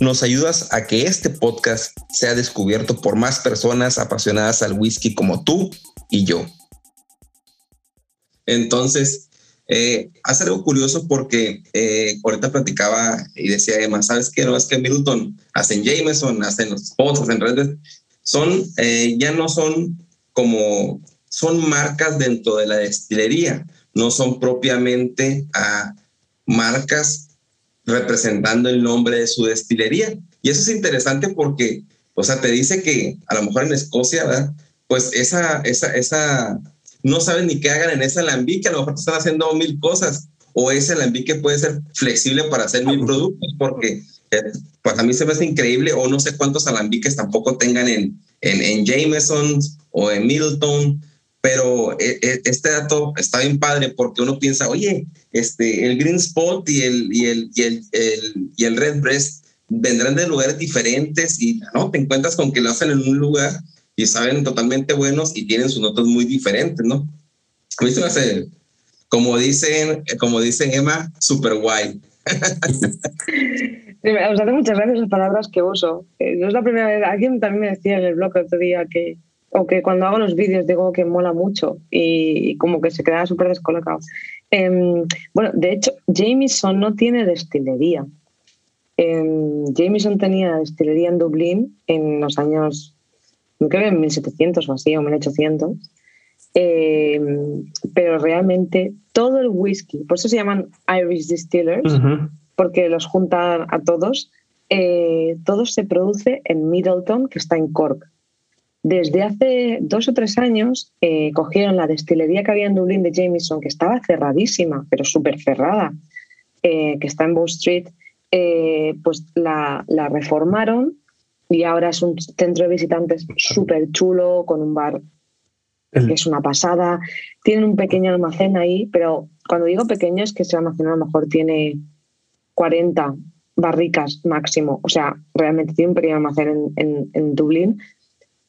nos ayudas a que este podcast sea descubierto por más personas apasionadas al whisky como tú y yo. Entonces, eh, hace algo curioso porque eh, ahorita platicaba y decía Emma, ¿sabes qué? No es que Middleton hacen Jameson, hacen los spots, hacen redes, son, eh, ya no son como son marcas dentro de la destilería, no son propiamente a marcas representando el nombre de su destilería. Y eso es interesante porque, o sea, te dice que a lo mejor en Escocia, ¿verdad? Pues esa, esa, esa, no saben ni qué hagan en ese alambique, a lo mejor están haciendo mil cosas, o ese alambique puede ser flexible para hacer mil productos, porque eh, pues a mí se me hace increíble, o no sé cuántos alambiques tampoco tengan en, en, en Jameson o en Middleton, pero eh, eh, este dato está bien padre porque uno piensa, oye, este, el Green Spot y el, y el, y el, y el Red Breast vendrán de lugares diferentes y no te encuentras con que lo hacen en un lugar y saben totalmente buenos y tienen sus notas muy diferentes, ¿no? A mí como dicen, como dicen Emma, super guay. Os hace muchas gracias las palabras que uso. Eh, no es la primera vez, alguien también me decía en el blog el otro día que, o que cuando hago los vídeos digo que mola mucho y, como que se queda súper descolocado. Em, bueno, de hecho, Jameson no tiene destilería. Em, Jameson tenía destilería en Dublín en los años, creo que en 1700 o así, o 1800. Em, pero realmente todo el whisky, por eso se llaman Irish Distillers, porque los juntan a todos, eh, todo se produce en Middleton, que está en Cork. Desde hace dos o tres años eh, cogieron la destilería que había en Dublín de Jameson, que estaba cerradísima, pero súper cerrada, eh, que está en Bow Street, eh, pues la, reformaron y ahora es un centro de visitantes súper chulo, con un bar que es una pasada. Tienen un pequeño almacén ahí, pero cuando digo pequeño es que ese almacén a lo mejor tiene 40 barricas máximo. O sea, realmente tiene un pequeño almacén en, en Dublín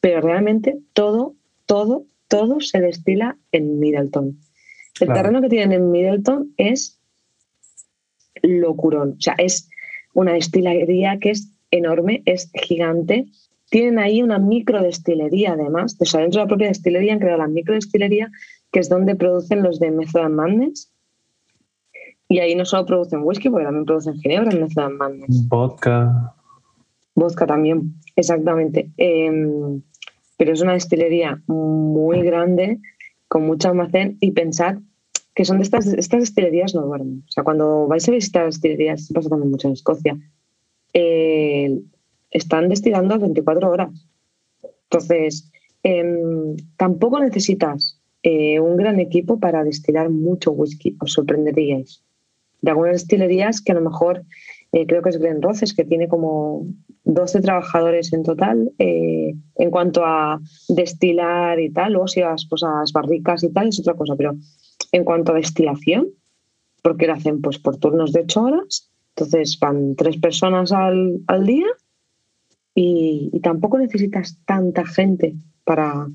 pero realmente todo, todo, todo se destila en Middleton. El terreno que tienen en Middleton es locurón. O sea, es una destilería que es enorme, es gigante. Tienen ahí una microdestilería, además. O sea, dentro de la propia destilería han creado la microdestilería, que es donde producen los de Method Madness. Y ahí no solo producen whisky, porque también producen ginebra en Method Madness. Vodka. Vodka también, exactamente. Em, pero es una destilería muy grande, con mucho almacén y pensad que son de estas, estas destilerías no duermen. O sea, cuando vais a visitar destilerías, pasa también mucho en Escocia, eh, están destilando 24 horas. Entonces, em, tampoco necesitas eh, un gran equipo para destilar mucho whisky, os sorprenderíais. De algunas destilerías que a lo mejor eh, creo que es Glen Roces, que tiene como 12 trabajadores en total eh, en cuanto a destilar y tal. Luego si vas pues, las barricas y tal es otra cosa, pero en cuanto a destilación, porque lo hacen pues, por turnos de 8 horas, entonces van tres personas al, día y, tampoco necesitas tanta gente para,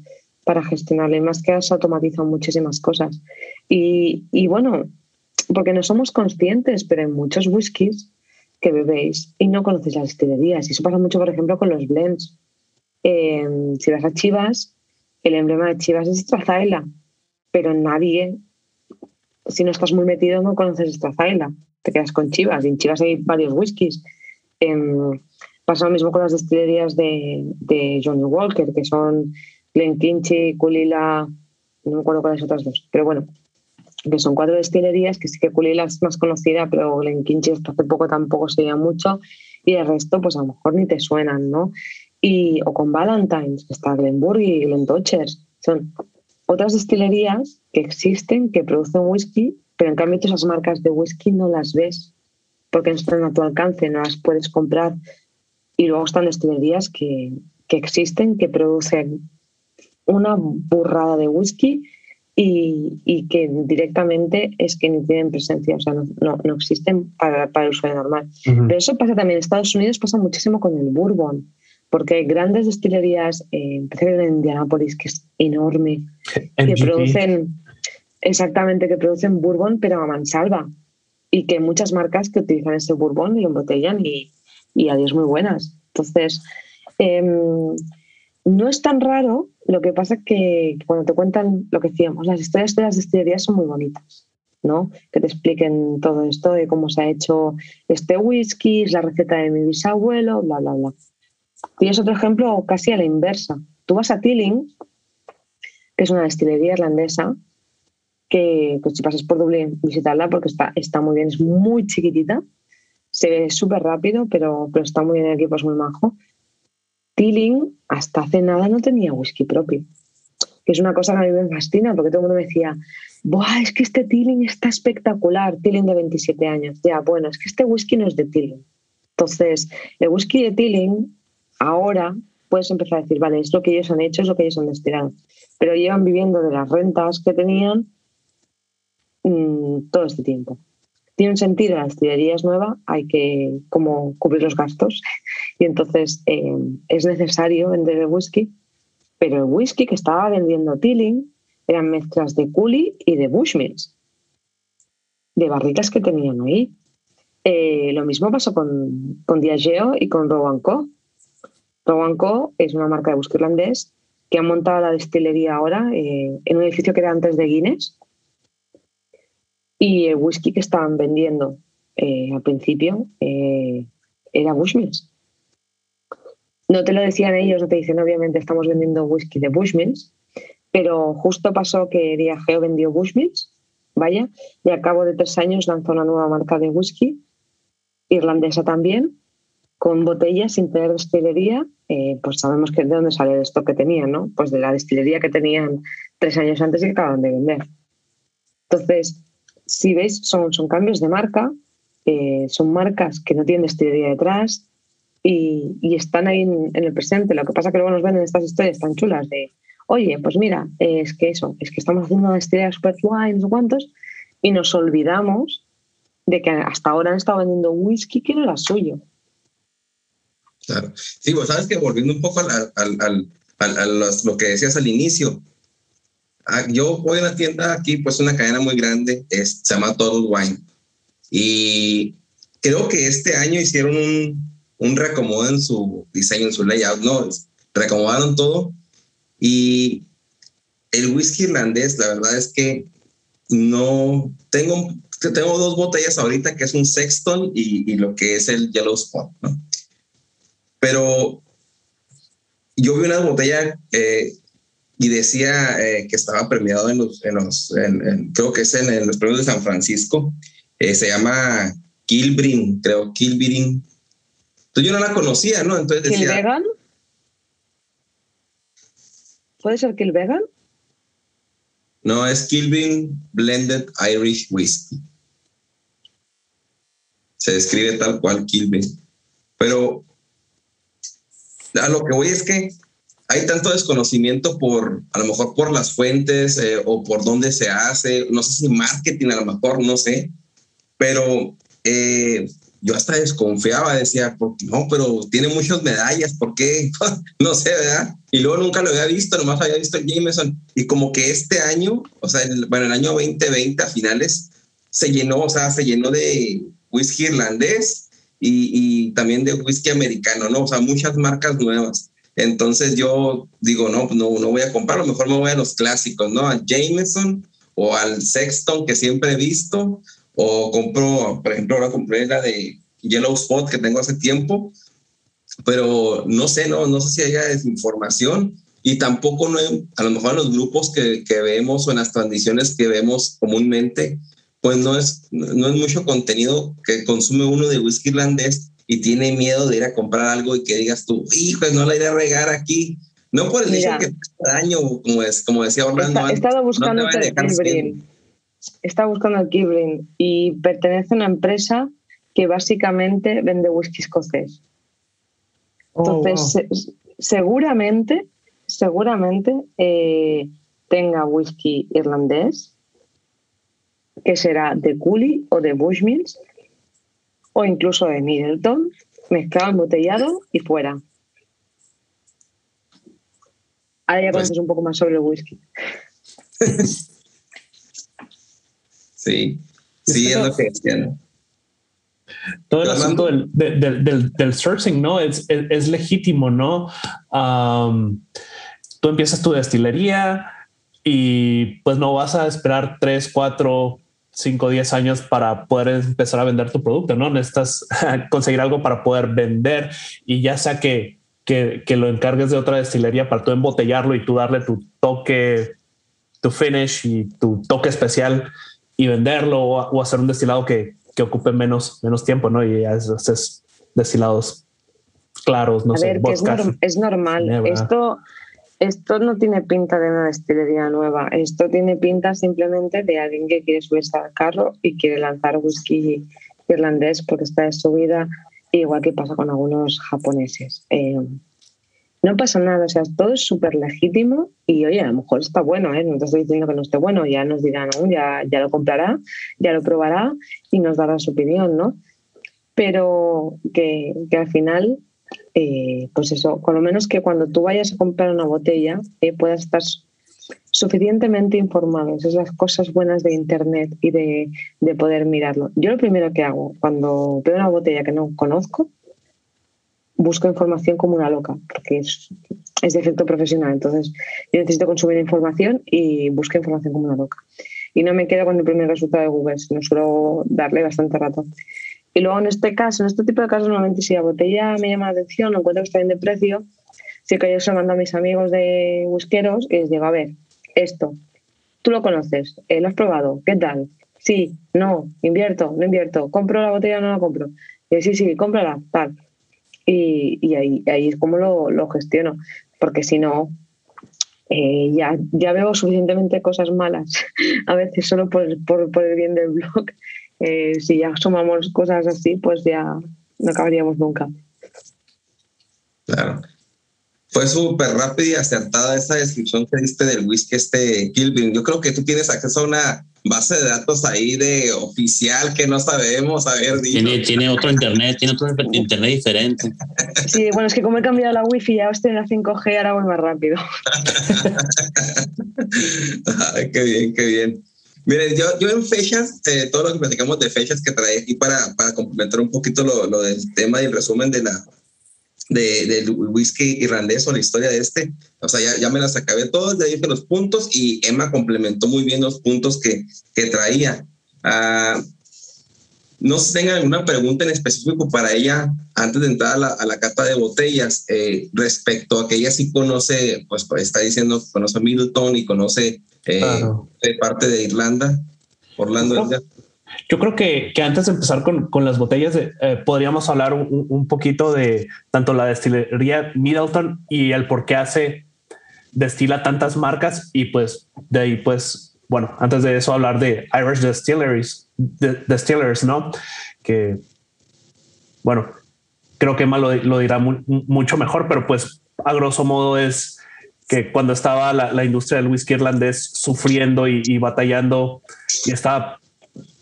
para gestionarle, más que has automatizado muchísimas cosas. Y, y bueno, porque no somos conscientes, pero en muchos whiskies que bebéis y no conocéis las destilerías. Y eso pasa mucho, por ejemplo, con los blends. Em, si vas a Chivas, el emblema de Chivas es Strazaila, pero nadie, si no estás muy metido, no conoces Strazaila. Te quedas con Chivas y en Chivas hay varios whiskies. Em, pasa lo mismo con las destilerías de, Johnny Walker, que son Glenkinchie, Kulila, no me acuerdo cuáles otras dos, pero bueno, que son cuatro destilerías, que sí que Culila es más conocida, pero Glenkinchie hasta hace poco tampoco se veía mucho, y el resto pues a lo mejor ni te suenan, ¿no? Y, o con Valentine's, que está Glenburg y Glentochers, son otras destilerías que existen, que producen whisky, pero en cambio esas marcas de whisky no las ves, porque no están a tu alcance, no las puedes comprar. Y luego están destilerías que, que existen, que producen una burrada de whisky y, que directamente es que ni tienen presencia, o sea, no, no, existen para, para, el usuario normal. Pero eso pasa también en Estados Unidos, pasa muchísimo con el bourbon, porque hay grandes destilerías, eh, en Indianapolis, que es enorme, que producen, exactamente, que producen bourbon, pero a mansalva, y que muchas marcas que utilizan ese bourbon y lo embotellan y, y adiós muy buenas. Entonces, em, no es tan raro, lo que pasa que cuando te cuentan lo que decíamos, las historias de las destilerías son muy bonitas, ¿no? Que te expliquen todo esto de cómo se ha hecho este whisky, la receta de mi bisabuelo, bla, bla, bla. Tienes otro ejemplo casi a la inversa. Tú vas a Tilling, que es una destilería irlandesa, que pues, si pasas por Dublín, visitarla porque está, está muy bien, es muy chiquitita, se ve súper rápido, pero, pero está muy bien, el equipo es muy majo. Tilling hasta hace nada no tenía whisky propio. Que es una cosa que a mí me fascina, porque todo el mundo me decía, Buah, es que este Tilling está espectacular, Tilling de 27 años. Ya, bueno, es que este whisky no es de Tilling. Entonces, el whisky de Tilling, ahora puedes empezar a decir, vale, es lo que ellos han hecho, es lo que ellos han destilado. Pero llevan viviendo de las rentas que tenían mm, todo este tiempo tiene un sentido, la destilería es nueva, hay que como cubrir los gastos y entonces eh, es necesario vender el whisky, pero el whisky que estaba vendiendo Tilling eran mezclas de Cooley y de Bushmills, de barricas que tenían ahí. Eh, lo mismo pasó con, con Diageo y con Rowan Co. Rowan Co es una marca de whisky irlandés que ha montado la destilería ahora eh, en un edificio que era antes de Guinness y el whisky que estaban vendiendo eh, al principio eh, era Bushmills. No te lo decían ellos, no te dicen, obviamente estamos vendiendo whisky de Bushmills, pero justo pasó que Diageo vendió Bushmills, vaya, y al cabo de tres años lanzó una nueva marca de whisky, irlandesa también, con botellas sin tener destilería, eh, pues sabemos que de dónde sale esto que tenían, ¿no? Pues de la destilería que tenían tres años antes y que acaban de vender. Entonces, si veis, son, son cambios de marca, eh, son marcas que no tienen destilería detrás y, están ahí en, el presente. Lo que pasa es que luego nos ven en estas historias tan chulas de, oye, pues mira, es que eso, es que estamos haciendo una destilería super guay, no sé cuántos, y nos olvidamos de que hasta ahora han estado vendiendo whisky que no era suyo. Claro. Sí, vos sabes que volviendo un poco a lo que decías al inicio, yo voy a una tienda aquí, pues una cadena muy grande, es, se llama Total Wine. Y creo que este año hicieron un, un reacomodo en su diseño, en su layout, ¿no? Reacomodaron todo. Y el whisky irlandés, la verdad es que no tengo, tengo dos botellas ahorita, que es un Sexton y, y lo que es el Yellow Spot, ¿no? Pero yo vi una botella eh, y decía eh, que estaba premiado en los, en los creo que es en, los premios de San Francisco. Eh, se llama Kilbrin, creo, Kilbrin. Entonces yo no la conocía, ¿no? Entonces decía... ¿Kilvegan? ¿Puede ser Kilvegan? No, es Kilbrin Blended Irish Whiskey. Se describe tal cual Kilbrin. Pero a lo que voy es que hay tanto desconocimiento por, a lo mejor por las fuentes eh, o por dónde se hace, no sé si marketing a lo mejor, no sé, pero eh, yo hasta desconfiaba, decía, no, pero tiene muchas medallas, ¿por qué? no sé, ¿verdad? Y luego nunca lo había visto, nomás había visto Jameson. Y como que este año, o sea, bueno, el año 2020 a finales, se llenó, o sea, se llenó de whisky irlandés y, y también de whisky americano, ¿no? O sea, muchas marcas nuevas. Entonces yo digo, no, no, no voy a comprarlo, mejor me voy a los clásicos, ¿no? A Jameson o al Sexton que siempre he visto, o compro, por ejemplo, ahora compré la de Yellow Spot que tengo hace tiempo, pero no sé, no, no sé si haya desinformación y tampoco no a lo mejor en los grupos que, que, vemos o en las transmisiones que vemos comúnmente, pues no es, no es mucho contenido que consume uno de whisky irlandés y tiene miedo de ir a comprar algo y que digas tú, hijo, no la iré a regar aquí. No por el hecho que te daño, como, es, como decía Orlando. He estado buscando el Kibrin. He buscando el Kibrin y pertenece a una empresa que básicamente vende whisky escocés. Oh, Entonces, seguramente, seguramente eh, tenga whisky irlandés, que será de Cooley o de Bushmills, o incluso de Middleton, mezclado, embotellado y fuera. Ahora ya pues conoces un poco más sobre el whisky. sí, sí, es lo que decían. Todo el asunto del, del, del, sourcing, ¿no? Es, es, legítimo, ¿no? tú empiezas tu destilería y pues no vas a esperar tres, cuatro, cinco, diez años para poder empezar a vender tu producto, ¿no? Necesitas conseguir algo para poder vender y ya sea que, que, que lo encargues de otra destilería para tú embotellarlo y tú darle tu toque, tu finish y tu toque especial y venderlo o hacer un destilado que, que ocupen menos, menos tiempo, ¿no? Y es, destilados claros, no sé, es, normal. Esto, esto no tiene pinta de una destilería nueva. Esto tiene pinta simplemente de alguien que quiere subirse al carro y quiere lanzar whisky irlandés porque está de subida, igual que pasa con algunos japoneses. Eh, no pasa nada, o sea, todo es súper legítimo y oye, a lo mejor está bueno, ¿eh? no te estoy diciendo que no esté bueno, ya nos dirán, ya, ya lo comprará, ya lo probará y nos dará su opinión, ¿no? Pero que, al final, eh, pues eso, con lo menos que cuando tú vayas a comprar una botella eh, puedas estar suficientemente informado. Esas son las cosas buenas de Internet y de, de poder mirarlo. Yo lo primero que hago cuando veo una botella que no conozco, busco información como una loca, porque es, es de efecto profesional. Entonces, yo necesito consumir información y busco información como una loca. Y no me quedo con el primer resultado de Google, sino suelo darle bastante rato. Y luego en este caso, en este tipo de casos, normalmente si la botella me llama la atención, encuentro que está bien de precio, sí que yo se lo mando a mis amigos de whiskeros y les digo, a ver, esto, tú lo conoces, eh, lo has probado, ¿qué tal? Sí, no, invierto, no invierto, compro la botella o no la compro. Y sí, sí, cómprala, tal y, ahí, ahí es como lo, gestiono, porque si no, eh, ya, ya veo suficientemente cosas malas, a veces solo por, por, el bien del blog. Eh, si ya sumamos cosas así, pues ya no acabaríamos nunca. Claro. Fue súper rápida y acertada esa descripción que diste del whisky este Kilvin. Yo creo que tú tienes acceso a una base de datos ahí de oficial que no sabemos haber dicho. Tiene, tiene otro internet, tiene otro internet diferente. Sí, bueno, es que como he cambiado la wifi, ya estoy en la 5G, ahora voy más rápido. Ay, qué bien, qué bien. Miren, yo, yo en fechas, eh, todo lo que platicamos de fechas que trae aquí para, para complementar un poquito lo, lo del tema y el resumen de la, de, del whisky irlandés o la historia de este. O sea, ya, ya me las acabé todas, ya dije los puntos y Emma complementó muy bien los puntos que, que traía. Uh, no sé si tengan alguna pregunta en específico para ella antes de entrar a la, a la cata de botellas eh, respecto a que ella sí conoce, pues está diciendo, conoce a Middleton y conoce eh, de parte de Irlanda. Orlando. Yo creo que, que antes de empezar con, con las botellas, eh, podríamos hablar un, un, poquito de tanto la destilería Middleton y el por qué hace, destila tantas marcas y pues de ahí pues, bueno, antes de eso hablar de Irish Distilleries, Distillers, ¿no? Que, bueno, creo que Emma lo, lo dirá mucho mejor, pero pues a grosso modo es que cuando estaba la, la industria del whisky irlandés sufriendo y, y batallando y estaba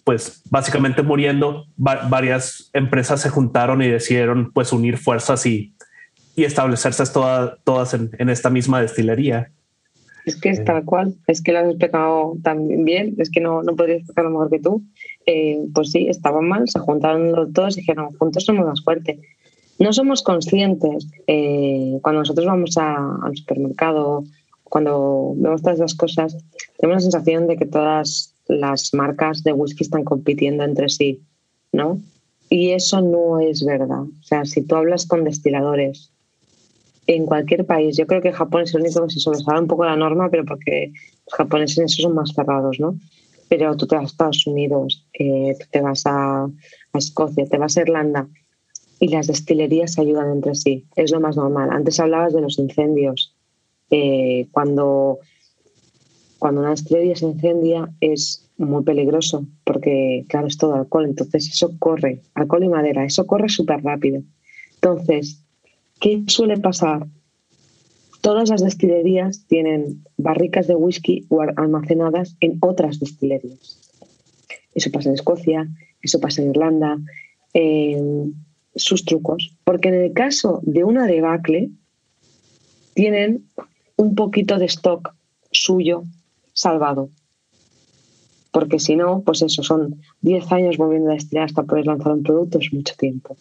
pues básicamente muriendo, varias empresas se juntaron y decidieron pues unir fuerzas y, y establecerse todas en, esta misma destilería. Es que es tal cual, es que lo has explicado tan bien, es que no, no podría explicarlo mejor que tú. Eh, pues sí, estaban mal, se juntaron todos y dijeron, juntos somos más fuertes. No somos conscientes eh, cuando nosotros vamos al supermercado, cuando vemos todas esas cosas, tenemos la sensación de que todas las marcas de whisky están compitiendo entre sí, ¿no? Y eso no es verdad. O sea, si tú hablas con destiladores en cualquier país. Yo creo que Japón es el único que se sobresale un poco la norma, pero porque los japoneses en eso son más cerrados, ¿no? Pero tú te vas a Estados Unidos, eh, te vas a, a Escocia, te vas a Irlanda y las destilerías se ayudan entre sí. Es lo más normal. Antes hablabas de los incendios. Eh, cuando, cuando una destilería se incendia es muy peligroso porque, claro, es todo alcohol. Entonces eso corre, alcohol y madera, eso corre súper rápido. Entonces, ¿qué suele pasar? Todas las destilerías tienen barricas de whisky almacenadas en otras destilerías. Eso pasa en Escocia, eso pasa en Irlanda, sus trucos, porque en el caso de una debacle tienen un poquito de stock suyo salvado. Porque si no, pues eso, son 10 años volviendo a destilar hasta poder lanzar un producto, es mucho tiempo.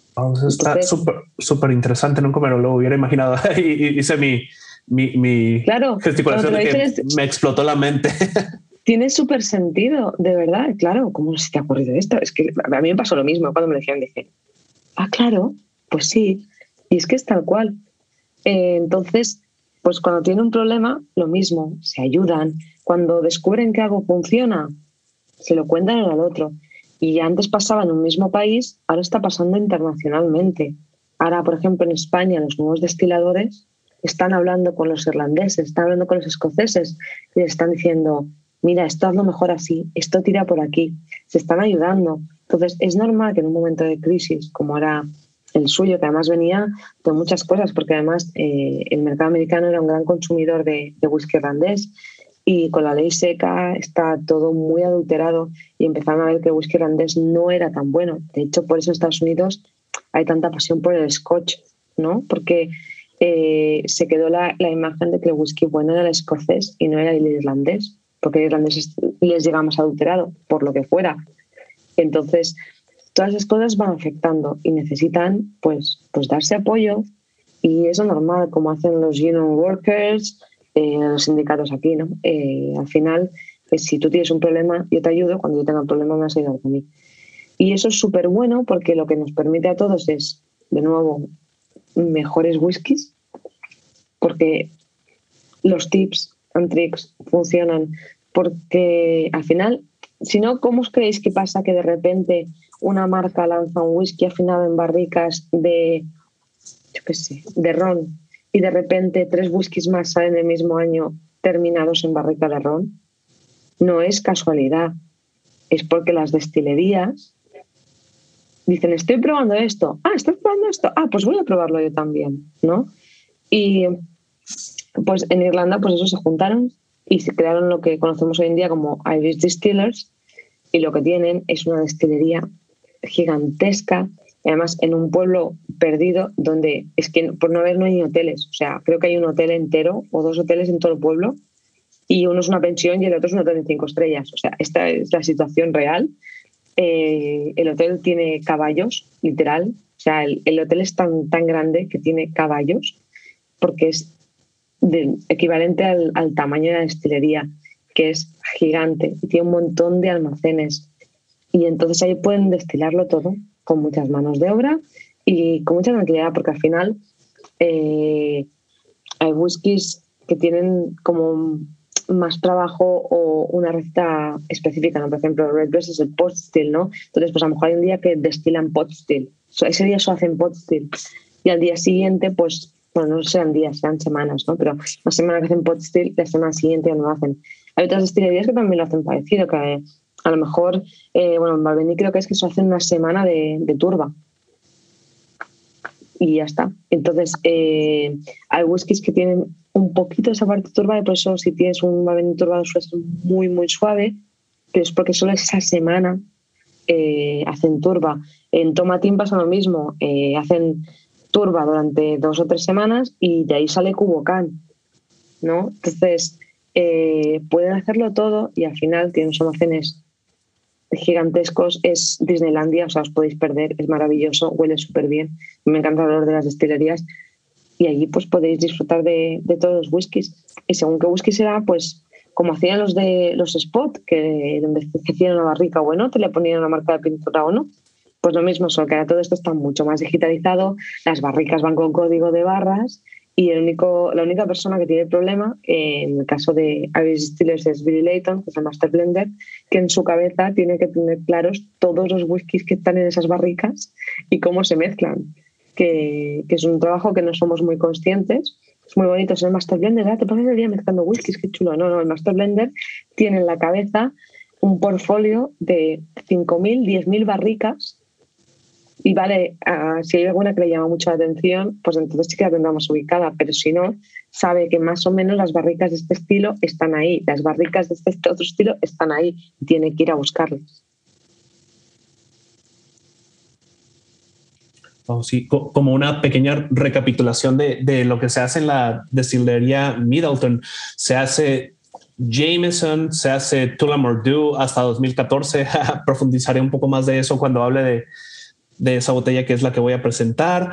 está súper interesante, nunca me lo hubiera imaginado. hice mi, mi, mi claro, gesticulación de que me explotó la mente. tiene súper sentido, de verdad, claro, ¿cómo se te ha ocurrido esto? Es que a mí me pasó lo mismo cuando me decían, dije, ah, claro, pues sí, y es que es tal cual. Eh, entonces, pues cuando tiene un problema, lo mismo, se ayudan. Cuando descubren que algo funciona, se lo cuentan al otro. Y antes pasaba en un mismo país, ahora está pasando internacionalmente. Ahora, por ejemplo, en España, los nuevos destiladores están hablando con los irlandeses, están hablando con los escoceses y les están diciendo, mira, esto lo mejor así, esto tira por aquí, se están ayudando. Entonces, es normal que en un momento de crisis, como era el suyo, que además venía de muchas cosas, porque además eh, el mercado americano era un gran consumidor de, whisky irlandés y con la ley seca está todo muy adulterado y empezaron a ver que el whisky irlandés no era tan bueno. De hecho, por eso en Estados Unidos hay tanta pasión por el scotch, ¿no? Porque eh, se quedó la, la, imagen de que el whisky bueno era el escocés y no era el irlandés, porque el irlandés les llega más adulterado, por lo que fuera. Entonces, todas esas cosas van afectando y necesitan pues, pues darse apoyo y eso normal, como hacen los union workers, eh, los sindicatos aquí, ¿no? Eh, al final, pues, si tú tienes un problema, yo te ayudo, cuando yo tenga un problema me vas a ayudar a mí. Y eso es súper bueno porque lo que nos permite a todos es, de nuevo, mejores whiskies, porque los tips and tricks funcionan, porque al final, si no, ¿cómo os creéis que pasa que de repente una marca lanza un whisky afinado en barricas de, qué sé, de ron y de repente tres whiskies más salen el mismo año terminados en barrica de ron? No es casualidad, es porque las destilerías dicen, estoy probando esto, ah, estás probando esto, ah, pues voy a probarlo yo también, ¿no? Y pues en Irlanda, pues eso se juntaron y se crearon lo que conocemos hoy en día como Irish Distillers y lo que tienen es una destilería gigantesca, además en un pueblo perdido donde es que por no haber no hay hoteles, o sea, creo que hay un hotel entero o dos hoteles en todo el pueblo y uno es una pensión y el otro es un hotel de cinco estrellas, o sea, esta es la situación real. Eh, el hotel tiene caballos, literal. O sea, el, hotel es tan, tan grande que tiene caballos porque es equivalente al, tamaño de la destilería, que es gigante y tiene un montón de almacenes. Y entonces ahí pueden destilarlo todo con muchas manos de obra y con mucha tranquilidad, porque al final eh, hay whiskies que tienen como más trabajo o una receta específica, ¿no? Por ejemplo, Red Dress es el pot still, ¿no? Entonces, pues a lo mejor hay un día que destilan pot still. ese día eso hacen pot still. Y al día siguiente, pues, bueno, no sean días, sean semanas, ¿no? Pero la semana que hacen pot still, la semana siguiente ya no lo hacen. Hay otras destilerías que también lo hacen parecido, que a lo mejor, eh, bueno, en creo que es que eso hacen una semana de, de turba. Y ya está. Entonces, eh, hay whiskies que tienen un poquito esa parte turbada, por eso si tienes un Malbec turbado ser muy, muy suave, pero es porque solo esa semana eh, hacen turba. En Tomatín pasa lo mismo, hacen durante dos o tres semanas y de ahí sale Cubocán, ¿no? Entonces, eh, pueden hacerlo todo y al final tienen almacenes gigantescos, es Disneylandia, o sea, os podéis perder, es maravilloso, huele súper bien, me encanta el olor de las destilerías y allí pues podéis disfrutar de, todos los whiskies. Y según qué whisky será, pues como hacían los de los spot, que donde hacían una barrica bueno, te le ponían una marca de pintura o no, pues lo mismo, solo que ahora todo esto está mucho más digitalizado, las barricas van con código de barras y el único, la única persona que tiene el problema, eh, en el caso de Irish Distillers, es Billy Layton, que es el Master Blender, que en su cabeza tiene que tener claros todos los whiskies que están en esas barricas y cómo se mezclan, que, que es un trabajo que no somos muy conscientes. Es muy bonito ser el Master Blender, ¿eh? te pones el día mezclando whiskies, qué chulo. No, no, el Master Blender tiene en la cabeza un portfolio de 5.000, 10.000 barricas y vale, uh, si hay alguna que le llama mucho la atención, pues entonces sí que la tendremos ubicada, pero si no, sabe que más o menos las barricas de este estilo están ahí, las barricas de este otro estilo están ahí, y tiene que ir a buscarlas. Oh, sí, como una pequeña recapitulación de, de, lo que se hace en la destilería Middleton. Se hace Jameson, se hace Tullamore Dew hasta 2014. Profundizaré un poco más de eso cuando hable de, de esa botella que es la que voy a presentar.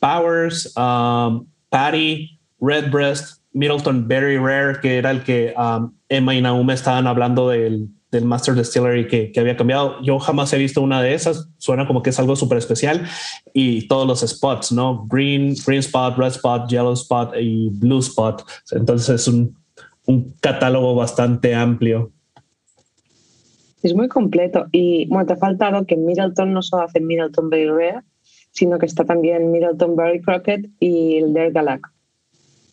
Powers, um, Patty, Redbreast, Middleton Very Rare, que era el que um, Emma y Naum estaban hablando del, del Master Distillery que, que, había cambiado. Yo jamás he visto una de esas. Suena como que es algo súper especial. Y todos los spots, ¿no? Green, green spot, red spot, yellow spot y blue spot. Entonces es un, un catálogo bastante amplio. Es muy completo. Y bueno, te ha faltado que Middleton no solo hace Middleton Berry Rare, sino que está también Middleton Berry Crockett y el Der Galac,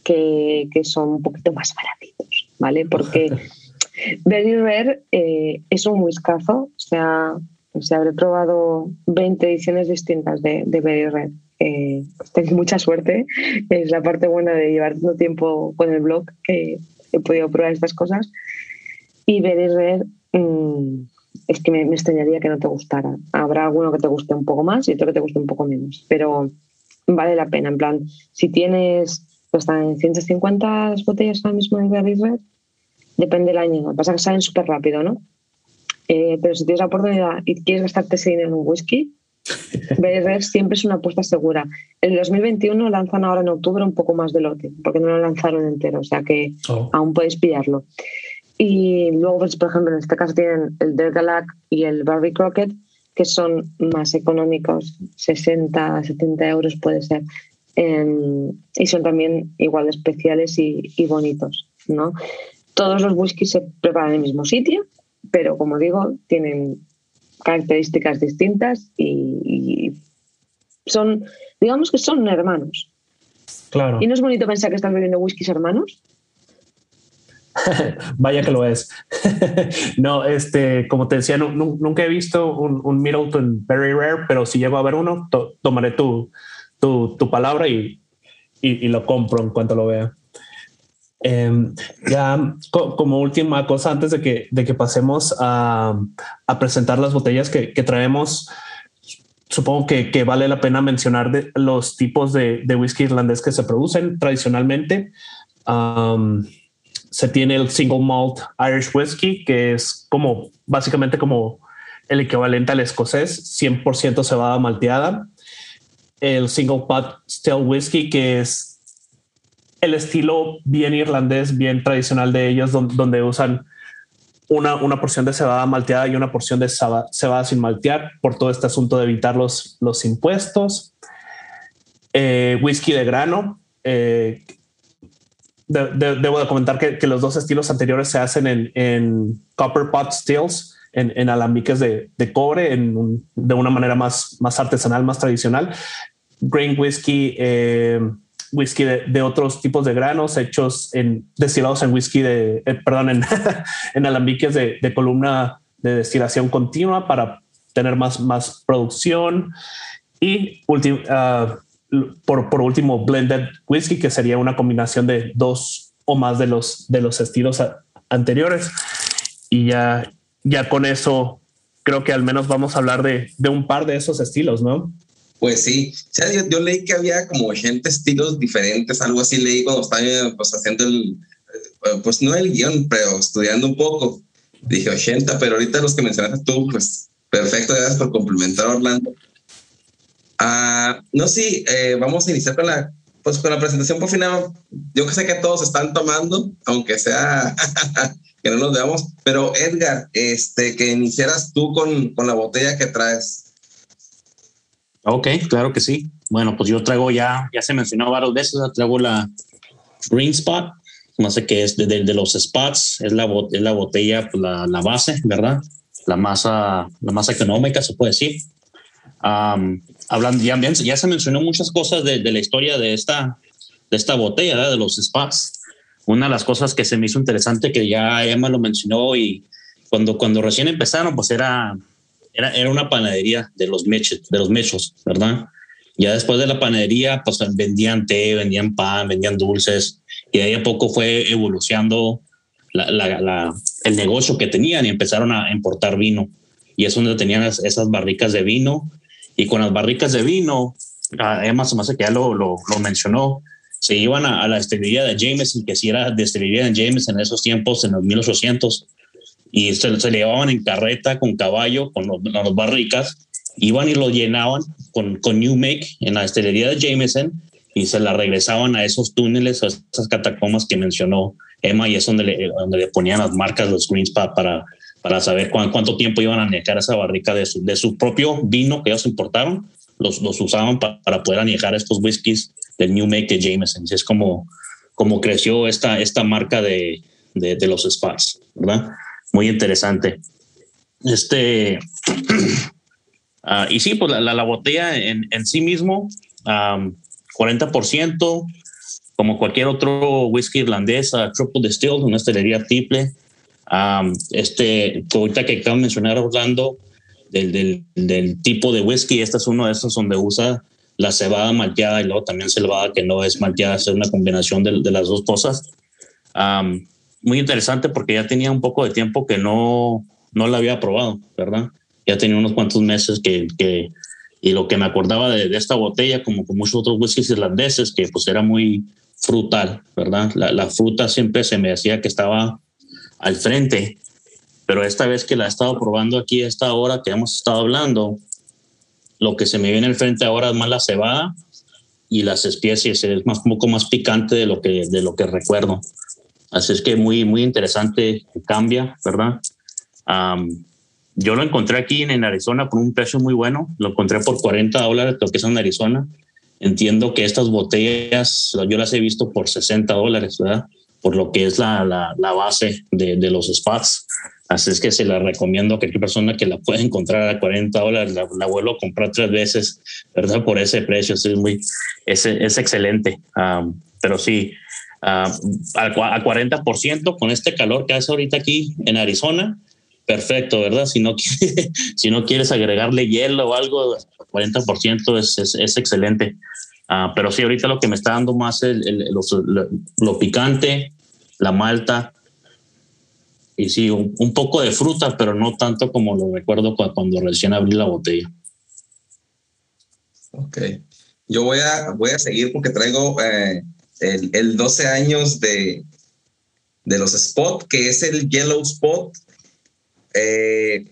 que, que son un poquito más baratitos, ¿vale? Porque Berry Rare eh, es un whiskazo, o sea, se habré probado 20 ediciones distintas de, de Berry Rare. Eh, tengo mucha suerte, es la parte buena de llevar tanto tiempo con el blog que he podido probar estas cosas. Y Berry Rare Mm, es que me, extrañaría que no te gustara. Habrá alguno que te guste un poco más y otro que te guste un poco menos, pero vale la pena. En plan, si tienes, pues están en 150 botellas ahora mismo de Berry Red, depende del año. Lo que pasa es que salen súper rápido, ¿no? Eh, pero si tienes la oportunidad y quieres gastarte ese dinero en un whisky, Berry Red siempre es una apuesta segura. En 2021 lanzan ahora en octubre un poco más de lote, porque no lo lanzaron entero, o sea que oh. aún puedes pillarlo. Y luego, pues, por ejemplo, en este caso tienen el Dergalac y el Barbie Crockett, que son más económicos, 60, 70 euros puede ser. Eh, y son también igual especiales y, y, bonitos. ¿no? Todos los whiskies se preparan en el mismo sitio, pero como digo, tienen características distintas y, y son, digamos que son hermanos. Claro. ¿Y no es bonito pensar que están bebiendo whiskies hermanos? Vaya que lo es. no, este, como te decía, nunca he visto un, un, Middleton Very Rare, pero si llego a ver uno, tomaré tu, tu, tu palabra y, y, lo compro en cuanto lo vea. Eh, ya co como última cosa, antes de que, de que pasemos a, a presentar las botellas que, que traemos, supongo que, vale la pena mencionar los tipos de, de whisky irlandés que se producen tradicionalmente. Se tiene el single malt Irish whiskey, que es como básicamente como el equivalente al escocés, 100% cebada malteada. El single pot still whiskey, que es el estilo bien irlandés, bien tradicional de ellos, donde, usan una, una, porción de cebada malteada y una porción de cebada, sin maltear por todo este asunto de evitar los, los impuestos. Eh, de grano, eh, debo de comentar que, los dos estilos anteriores se hacen en, copper pot stills, en, alambiques de, cobre, de una manera más, más artesanal, más tradicional. Grain whisky, eh, whisky de, otros tipos de granos hechos en destilados en whisky de, eh, perdón, en, alambiques de, columna de destilación continua para tener más, más producción. Y último, uh, por, por último, blended whisky, que sería una combinación de dos o más de los, de los estilos anteriores. Y ya, ya con eso, creo que al menos vamos a hablar de, de un par de esos estilos, ¿no? Pues sí, o sea, yo, leí que había como 80 estilos diferentes, algo así leí cuando estaba pues, haciendo el, eh, pues no el guion, pero estudiando un poco. Dije 80, pero ahorita los que mencionaste tú, pues perfecto, gracias por complementar, Orlando. Ah, no, sí, eh, vamos a iniciar con la, pues, con la presentación por final. Yo sé que todos están tomando, aunque sea que no los veamos, pero Edgar, este, que iniciaras tú con, con la botella que traes. Ok, claro que sí. bueno, pues yo traigo ya, ya se mencionó varias veces, traigo la Green Spot, no sé qué es, de, de, los spots, es la, es la botella, pues la, la, base, ¿verdad? La masa, la masa económica, se puede decir. Um, hablando, ya, ya se mencionó muchas cosas de, de, la historia de esta, de esta botella, ¿verdad? de los spots. Una de las cosas que se me hizo interesante, que ya Emma lo mencionó y cuando, cuando recién empezaron, pues era, era, era una panadería de los mechos, de los mechos, ¿verdad? Ya después de la panadería, pues vendían té, vendían pan, vendían dulces, y de ahí a poco fue evolucionando la, la, el negocio que tenían y empezaron a importar vino. Y es donde tenían esas barricas de vino. Y con las barricas de vino, además, más que ya lo, lo, lo, mencionó, se iban a, la destilería de Jameson, que si era destilería de Jameson en esos tiempos, en los 1800, y se, se llevaban en carreta con caballo, con las barricas, iban y lo llenaban con, con New Make en la destilería de Jameson y se la regresaban a esos túneles, a esas catacombas que mencionó Emma, y es donde le, donde le ponían las marcas, los greens para, para saber cuánto tiempo iban a añejar esa barrica de su, de su propio vino que ellos importaron, los, los usaban para poder añejar estos whiskies del New Make de Jameson. es como, como creció esta, esta marca de, de, de los Spats, ¿verdad? Muy interesante. Este, uh, y sí, pues la, la, la botella en, en, sí mismo, um, 40%, como cualquier otro whisky irlandés, uh, triple distilled, una estelería triple. Um, este, ahorita que acabo de mencionar Orlando, del, del, del, tipo de whisky, este es uno de esos donde usa la cebada malteada y luego también cebada que no es malteada, es una combinación de, de las dos cosas. Um, muy interesante porque ya tenía un poco de tiempo que no, no la había probado, ¿verdad? Ya tenía unos cuantos meses que, que y lo que me acordaba de, de, esta botella, como con muchos otros whiskies irlandeses, que pues era muy frutal, ¿verdad? La, la, fruta siempre se me decía que estaba al frente, pero esta vez que la he estado probando aquí esta hora que hemos estado hablando, lo que se me viene al frente ahora es más la cebada y las especies, es más, un poco más picante de lo que, de lo que recuerdo. Así es que muy, muy interesante, cambia, ¿verdad? Um, yo lo encontré aquí en, Arizona por un precio muy bueno. Lo encontré por 40 dólares, lo que es en Arizona. Entiendo que estas botellas yo las he visto por 60 dólares, ¿verdad? Por lo que es la, la, la base de, de, los spots. Así es que se la recomiendo a cualquier persona que la pueda encontrar a 40 dólares, la, la vuelvo a comprar tres veces, ¿verdad? Por ese precio. Es, muy, es, es excelente. Um, pero sí, uh, a, a 40% con este calor que hace ahorita aquí en Arizona, perfecto, ¿verdad? Si no, si no quieres agregarle hielo o algo, 40% es, es, es excelente. Uh, pero sí, ahorita lo que me está dando más es el, el, lo, lo, picante, la malta y sí, un, poco de fruta, pero no tanto como lo recuerdo cuando recién abrí la botella. Ok. Yo voy a, voy a seguir porque traigo eh, el, el 12 años de, de los Spot, que es el Yellow Spot eh,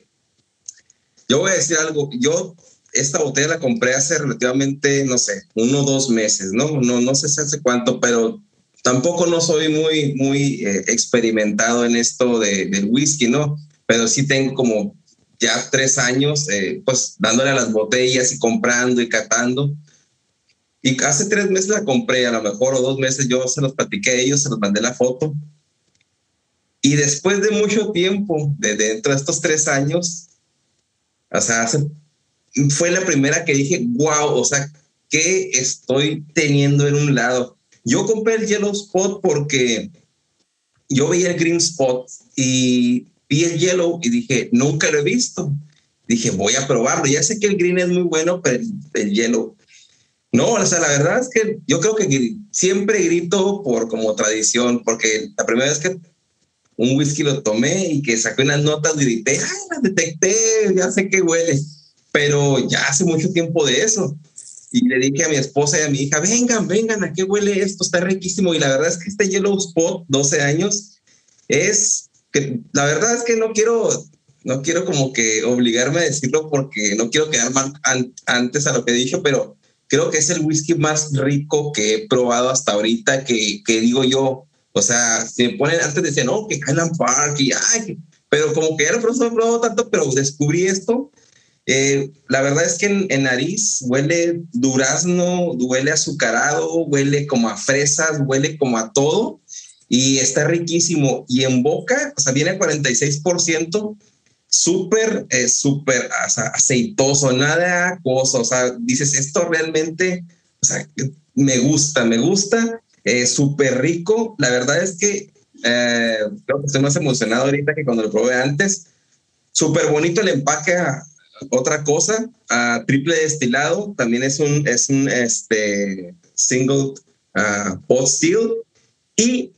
yo voy a decir algo, yo esta botella la compré hace relativamente, no sé, uno o dos meses, ¿no? No, no sé si hace cuánto, pero tampoco no soy muy, muy eh, experimentado en esto de, del whisky, ¿no? Pero sí tengo como ya tres años, eh, pues dándole a las botellas y comprando y catando. Y hace tres meses la compré, a lo mejor, o dos meses yo se los platiqué a ellos, se los mandé la foto. Y después de mucho tiempo, de dentro de estos tres años, o sea, fue la primera que dije, wow, o sea, ¿qué estoy teniendo en un lado? Yo compré el Yellow Spot porque yo veía el Green Spot y vi el Yellow y dije, nunca lo he visto. Dije, voy a probarlo. Ya sé que el Green es muy bueno, pero el, el Yellow. No, o sea, la verdad es que yo creo que siempre grito por como tradición, porque la primera vez que un whisky lo tomé y que saqué unas notas grité, ay, las detecté, ya sé que huele, pero ya hace mucho tiempo de eso. Y le dije a mi esposa y a mi hija, vengan, vengan, ¿a qué huele esto? Está riquísimo. Y la verdad es que este Yellow Spot, 12 años, es que la verdad es que no quiero, no quiero como que obligarme a decirlo porque no quiero quedar mal an antes a lo que he dicho, pero creo que es el whisky más rico que he probado hasta ahorita, que, que digo yo, o sea, si me ponen, antes decían, no, que Highland Park y ay, pero como que ya no he probado tanto, pero descubrí esto Eh, la verdad es que en, nariz huele durazno, huele azucarado, huele como a fresas, huele como a todo y está riquísimo. Y en boca, o sea, viene a 46%, súper, eh, súper aceitoso, nada acuoso. O sea, dices, esto realmente, o sea, me gusta, me gusta, eh, súper rico. La verdad es que eh, creo que estoy más emocionado ahorita que cuando lo probé antes. Súper bonito el empaque. Otra cosa, a triple destilado, también es un, es un este, single uh, pot still y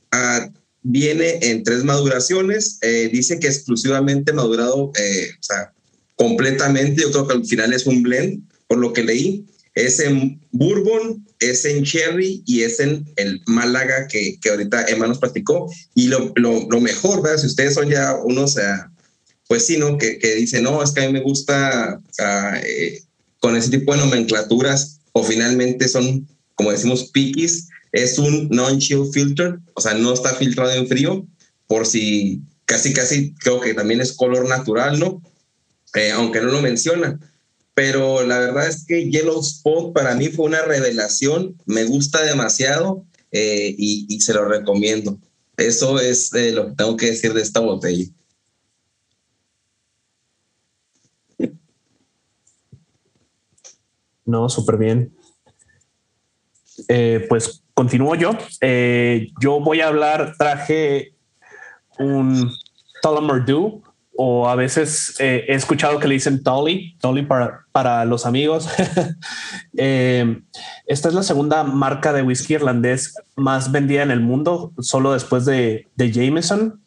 viene en tres maduraciones. Eh, dice que exclusivamente madurado, eh, o sea, completamente. Yo creo que al final es un blend, por lo que leí. Es en Bourbon, es en Cherry y es en el Málaga que, que ahorita Emma nos platicó. Y lo, lo, lo mejor, ¿verdad? Si ustedes son ya unos, pues sí, ¿no? Que, que dicen, no, es que a mí me gusta eh, con ese tipo de nomenclaturas o finalmente son, como decimos, piquis es un non-chill filter, o sea, no está filtrado en frío, por si casi, casi creo que también es color natural, ¿no? Eh, aunque no lo menciona. Pero la verdad es que Yellow Spot para mí fue una revelación, me gusta demasiado eh, y, se lo recomiendo. Eso es lo que tengo que decir de esta botella. No, súper bien. pues continúo yo. Eh, yo voy a hablar, traje un Tullamore Dew, o a veces eh, he escuchado que le dicen Tully, Tully para, para los amigos. Eh, esta es la segunda marca de whisky irlandés más vendida en el mundo, solo después de, de Jameson.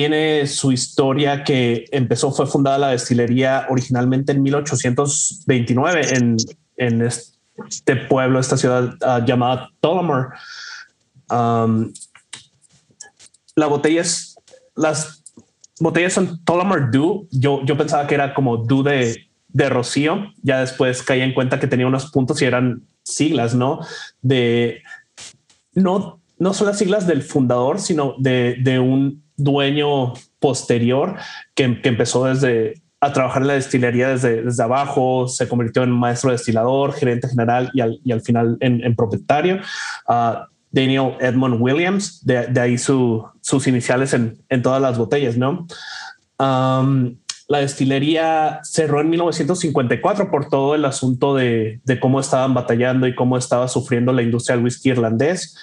Tiene su historia que empezó, fue fundada la destilería originalmente en 1829 en, en, este pueblo, esta ciudad ah, llamada Tullamore. la botella es, las botellas son Tullamore Dew. Yo, yo pensaba que era como Dew de, de Rocío. Ya después caí en cuenta que tenía unos puntos y eran siglas, ¿no? De no, no son las siglas del fundador, sino de, de un dueño posterior que, que empezó desde a trabajar en la destilería desde, desde abajo, se convirtió en maestro destilador, gerente general y al, y al final en, en propietario. Uh, Daniel Edmund Williams, de, de ahí su, sus iniciales en, en, todas las botellas, ¿no? Um, la destilería cerró en 1954 por todo el asunto de, de, cómo estaban batallando y cómo estaba sufriendo la industria del whisky irlandés.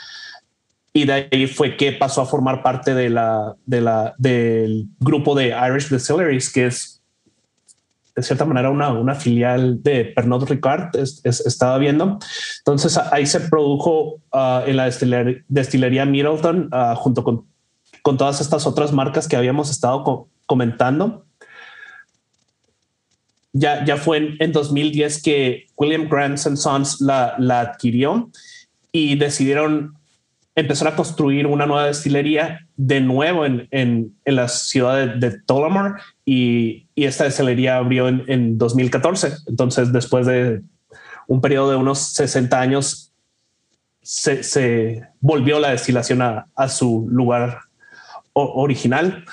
Y de ahí fue que pasó a formar parte de la, de la, del grupo de Irish Distilleries, que es de cierta manera una, una filial de Pernod Ricard, estaba viendo. Entonces ahí se produjo ah, en la destilería, Middleton uh, junto con, con todas estas otras marcas que habíamos estado comentando. Ya, ya fue en, en, 2010 que William Grant Sons la, la adquirió y decidieron empezar a construir una nueva destilería de nuevo en, en, en la ciudad de, de Tullamore y, y, esta destilería abrió en, en, 2014. Entonces, después de un periodo de unos 60 años, se, se volvió la destilación a, a su lugar original.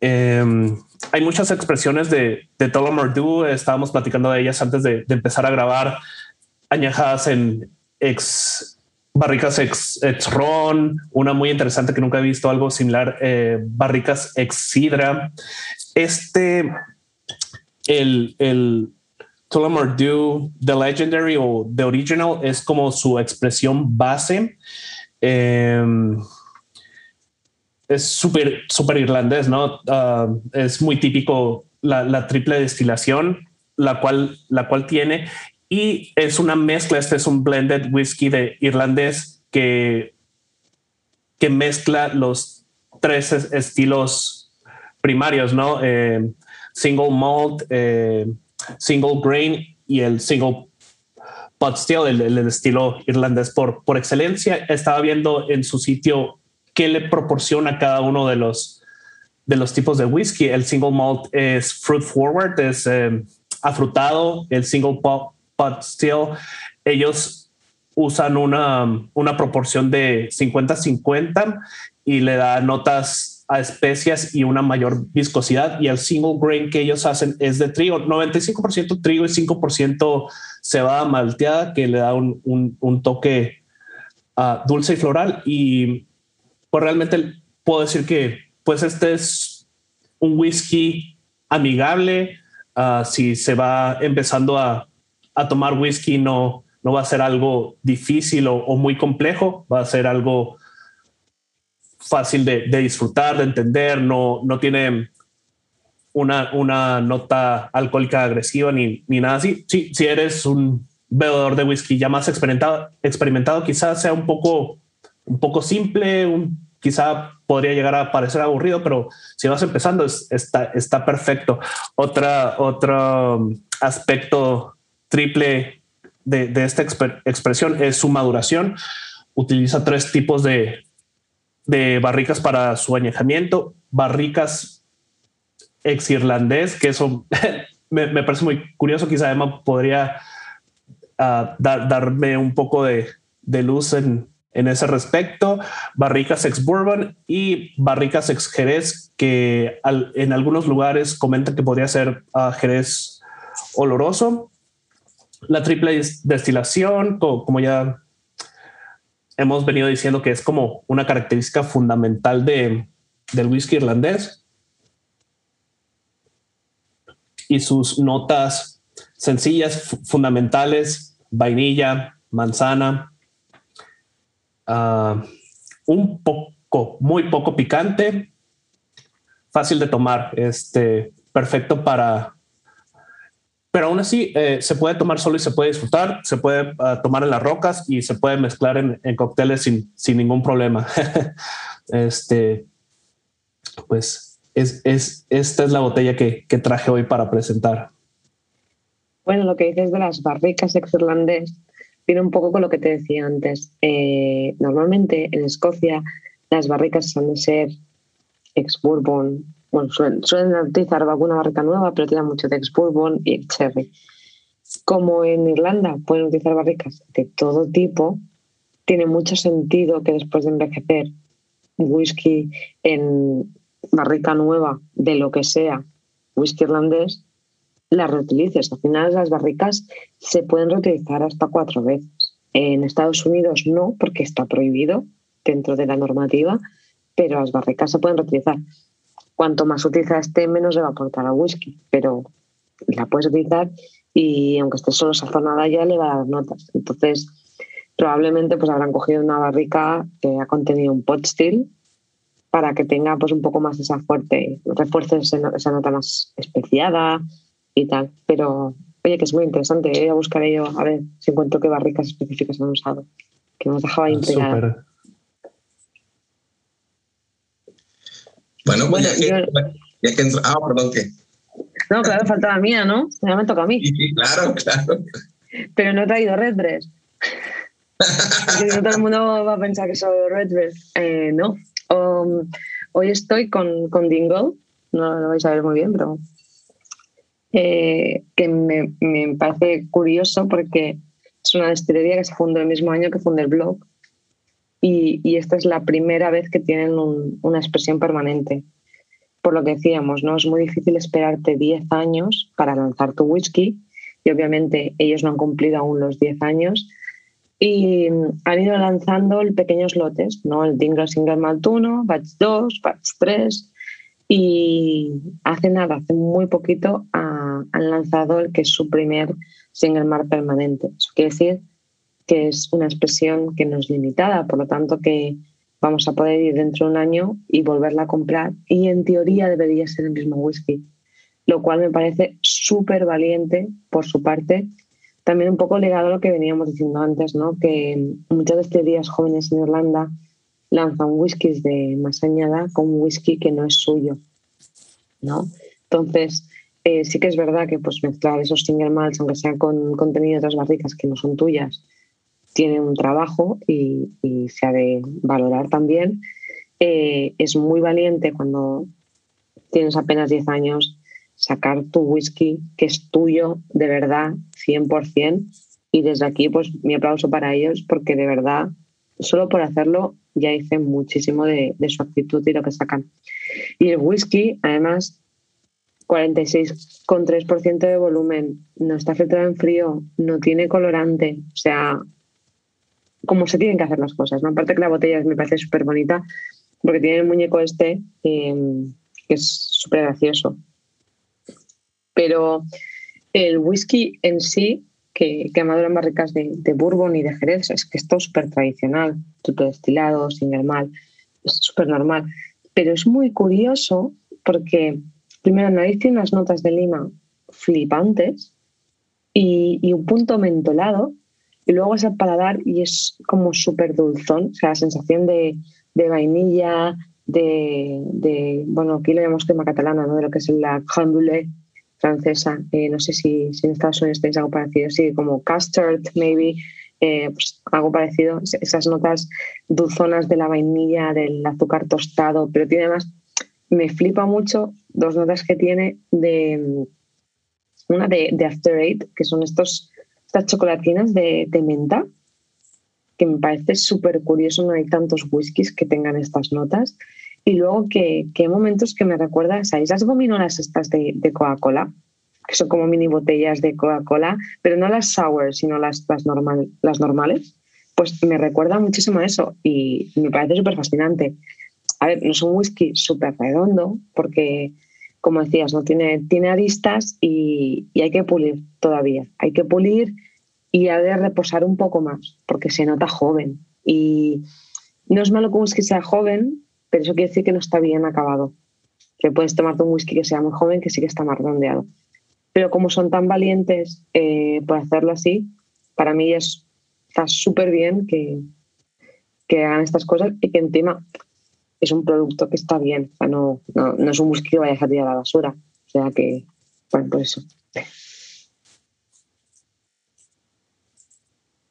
Eh, hay muchas expresiones de, de Tullamore Dew, estábamos platicando de ellas antes de, de empezar a grabar, añejadas en ex barricas ex, ex, ron, una muy interesante que nunca he visto algo similar, eh, barricas ex sidra. Este, el, el Tullamore Dew, The Legendary o The Original es como su expresión base. Eh, es súper, súper irlandés, ¿no? Uh, es muy típico la, la, triple destilación, la cual, la cual tiene y es una mezcla, este es un blended whisky de irlandés que, que mezcla los tres estilos primarios, ¿no? Eh, single malt, eh, single grain y el single pot still, el, el, estilo irlandés por, por excelencia. Estaba viendo en su sitio qué le proporciona cada uno de los, de los tipos de whisky. El single malt es fruit forward, es eh, afrutado. El single pot but still ellos usan una, una proporción de 50-50 y le da notas a especias y una mayor viscosidad. Y el single grain que ellos hacen es de trigo, 95% trigo y 5% cebada malteada, que le da un, un, toque uh, dulce y floral. Y pues realmente puedo decir que pues este es un whisky amigable. Uh, si se va empezando a, a, tomar whisky, no, no va a ser algo difícil o, muy complejo, va a ser algo fácil de, disfrutar, de entender, no, no tiene una, una nota alcohólica agresiva ni, ni nada así. Sí, si eres un bebedor de whisky ya más experimentado, experimentado quizás sea un poco, un poco simple, un, quizá podría llegar a parecer aburrido, pero si vas empezando está, está perfecto. Otra, otro aspecto triple de, esta expresión es su maduración. Utiliza tres tipos de, barricas para su añejamiento, barricas ex irlandés, que eso me, parece muy curioso. Quizá además podría ah, darme un poco de, luz en, ese respecto. Barricas ex bourbon y barricas ex jerez, que en algunos lugares comentan que podría ser uh, jerez oloroso. La triple destilación, como ya hemos venido diciendo que es como una característica fundamental de, del whisky irlandés. Y sus notas sencillas, fundamentales, vainilla, manzana, ah, un poco, muy poco picante, fácil de tomar, este, perfecto para pero aún así eh, se puede tomar solo y se puede disfrutar, se puede ah, tomar en las rocas y se puede mezclar en, en cócteles sin, sin, ningún problema. este, pues es, es, esta es la botella que, que, traje hoy para presentar. Bueno, lo que dices de las barricas ex-irlandés viene un poco con lo que te decía antes. Eh, normalmente en Escocia las barricas suelen ser ex-bourbon, bueno, suelen, utilizar alguna barrica nueva, pero tienen mucho de ex-bourbon y cherry. Como en Irlanda pueden utilizar barricas de todo tipo, tiene mucho sentido que después de envejecer whisky en barrica nueva de lo que sea, whisky irlandés, la reutilices. Al final las barricas se pueden reutilizar hasta cuatro veces. En Estados Unidos no, porque está prohibido dentro de la normativa, pero las barricas se pueden reutilizar cuanto más utiliza esté, menos le va a aportar al whisky, pero la puedes utilizar y aunque esté solo sazonada ya le va a dar notas. Entonces, probablemente pues habrán cogido una barrica que ha contenido un pot still para que tenga pues un poco más esa fuerte, refuerce esa nota más especiada y tal. Pero oye, que es muy interesante, voy a buscar ello a ver si encuentro qué barricas específicas han usado, que nos dejaba intrigada. Bueno, pues ya, que, ya que Ah, perdón, ¿qué? No, claro, falta la mía, ¿no? Ya me toca a mí. Sí, claro, claro. Pero no he traído Redbreast. Porque no todo el mundo va a pensar que soy Redbreast. Eh, no. Um, hoy estoy con, con Dingle, no lo vais a ver muy bien, pero eh, que me, me, parece curioso porque es una destilería que se fundó el mismo año que fundó el blog y, esta es la primera vez que tienen una expresión permanente. Por lo que decíamos, ¿no? es muy difícil esperarte 10 años para lanzar tu whisky y obviamente ellos no han cumplido aún los 10 años y han ido lanzando pequeños lotes, ¿no? el Dingle Single Malt 1, Batch 2, Batch 3 y hace nada, hace muy poquito han lanzado el que es su primer Single Malt permanente. Eso quiere decir que es una expresión que no es limitada, por lo tanto que vamos a poder ir dentro de un año y volverla a comprar y en teoría debería ser el mismo whisky, lo cual me parece súper valiente por su parte. También un poco ligado a lo que veníamos diciendo antes, ¿no? que muchas destilerías jóvenes en Irlanda lanzan whiskies de más añada con un whisky que no es suyo. ¿no? Entonces, eh, sí que es verdad que pues, mezclar esos single malts, aunque sean con contenido de otras barricas que no son tuyas, tiene un trabajo y, se ha de valorar también. Eh, es muy valiente cuando tienes apenas 10 años sacar tu whisky que es tuyo de verdad 100% y desde aquí pues mi aplauso para ellos porque de verdad solo por hacerlo ya dice muchísimo de su actitud y lo que sacan. Y el whisky, además, 46,3% de volumen, no está filtrado en frío, no tiene colorante, o sea, como se tienen que hacer las cosas. ¿no? Aparte que la botella me parece súper bonita, porque tiene el muñeco este, em, que es súper gracioso. Pero el whisky en sí, que, que madura en barricas de, de, bourbon y de jerez, es que esto es súper tradicional, súper destilado, sin normal, es súper normal. Pero es muy curioso porque primero nariz tiene unas notas de lima flipantes y un punto mentolado y luego es el paladar y es como súper dulzón, o sea, la sensación de, de vainilla, de, de, bueno, aquí lo llamamos tema catalana, ¿no? De lo que es la crème francesa. Eh, no sé si, si, en Estados Unidos tenéis algo parecido, sí, como custard, maybe, eh, pues algo parecido. Esas notas dulzonas de la vainilla, del azúcar tostado, pero tiene además, me flipa mucho dos notas que tiene de una de, de After Eight, que son estos estas chocolatinas de, menta, que me parece súper curioso, no hay tantos whiskies que tengan estas notas. Y luego que, que hay momentos que me recuerda, ¿sabéis las gominolas estas de, de Coca-Cola? Que son como mini botellas de Coca-Cola, pero no las sour, sino las, las, normal, las normales. Pues me recuerda muchísimo a eso y me parece súper fascinante. A ver, no es un whisky súper redondo, porque como decías, no tiene, tiene aristas y, y, hay que pulir todavía. Hay que pulir y ha de reposar un poco más, porque se nota joven. Y no es malo que un whisky sea joven, pero eso quiere decir que no está bien acabado. Que puedes tomarte un whisky que sea muy joven, que sí que está más redondeado. Pero como son tan valientes eh, por hacerlo así, para mí es, está súper bien que, que hagan estas cosas y que encima es un producto que está bien. O sea, no, no, no, es un whisky que vayas a tirar a la basura. O sea que, bueno, por eso.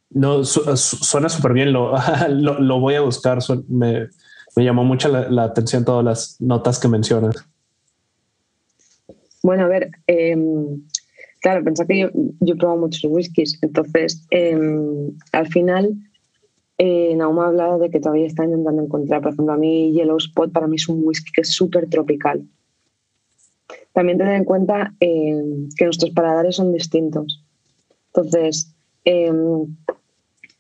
No, su, su, suena súper bien. Lo, lo, lo, voy a buscar. Me, me llamó mucho la, la, atención todas las notas que mencionas. Bueno, a ver, eh, claro, pensá que yo, yo he probado muchos whiskies. Entonces, eh, al final eh, Nauma ha hablado de que todavía está intentando encontrar, por ejemplo, a mí Yellow Spot para mí es un whisky que es súper tropical. También tener en cuenta eh, que nuestros paladares son distintos. Entonces, eh,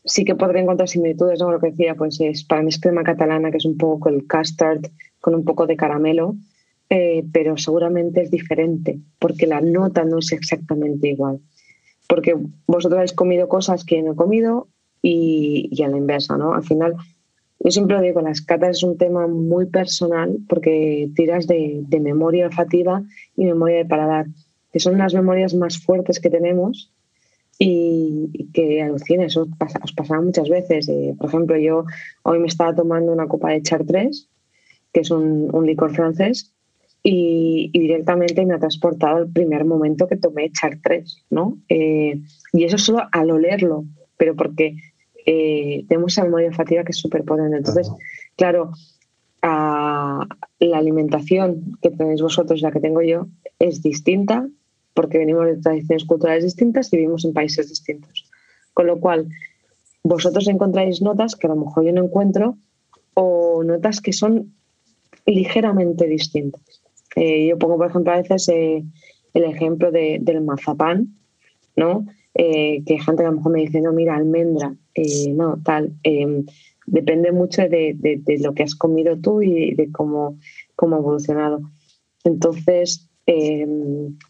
sí que podría encontrar similitudes, ¿no? Lo que decía, pues es para mí es crema catalana, que es un poco el custard con un poco de caramelo, eh, pero seguramente es diferente, porque la nota no es exactamente igual. Porque vosotros habéis comido cosas que no he comido, y, y, a la inversa, ¿no? Al final, yo siempre lo digo, las catas es un tema muy personal porque tiras de, de memoria olfativa y memoria de paladar, que son las memorias más fuertes que tenemos y, que alucina, eso pasa, os pasaba muchas veces. Eh, por ejemplo, yo hoy me estaba tomando una copa de Chartres, que es un, un licor francés, y, y, directamente me ha transportado al primer momento que tomé Chartres, ¿no? Eh, y eso solo al olerlo, pero porque eh, tenemos esa memoria olfativa que es súper potente. Entonces, Ajá. claro, a, la alimentación que tenéis vosotros, la que tengo yo, es distinta porque venimos de tradiciones culturales distintas y vivimos en países distintos. Con lo cual, vosotros encontráis notas que a lo mejor yo no encuentro o notas que son ligeramente distintas. Eh, yo pongo, por ejemplo, a veces eh, el ejemplo de, del mazapán, ¿no? Eh, que gente a lo mejor me dice, no, mira, almendra, eh, no, tal. Eh, depende mucho de, de, lo que has comido tú y de cómo, cómo ha evolucionado. Entonces, eh,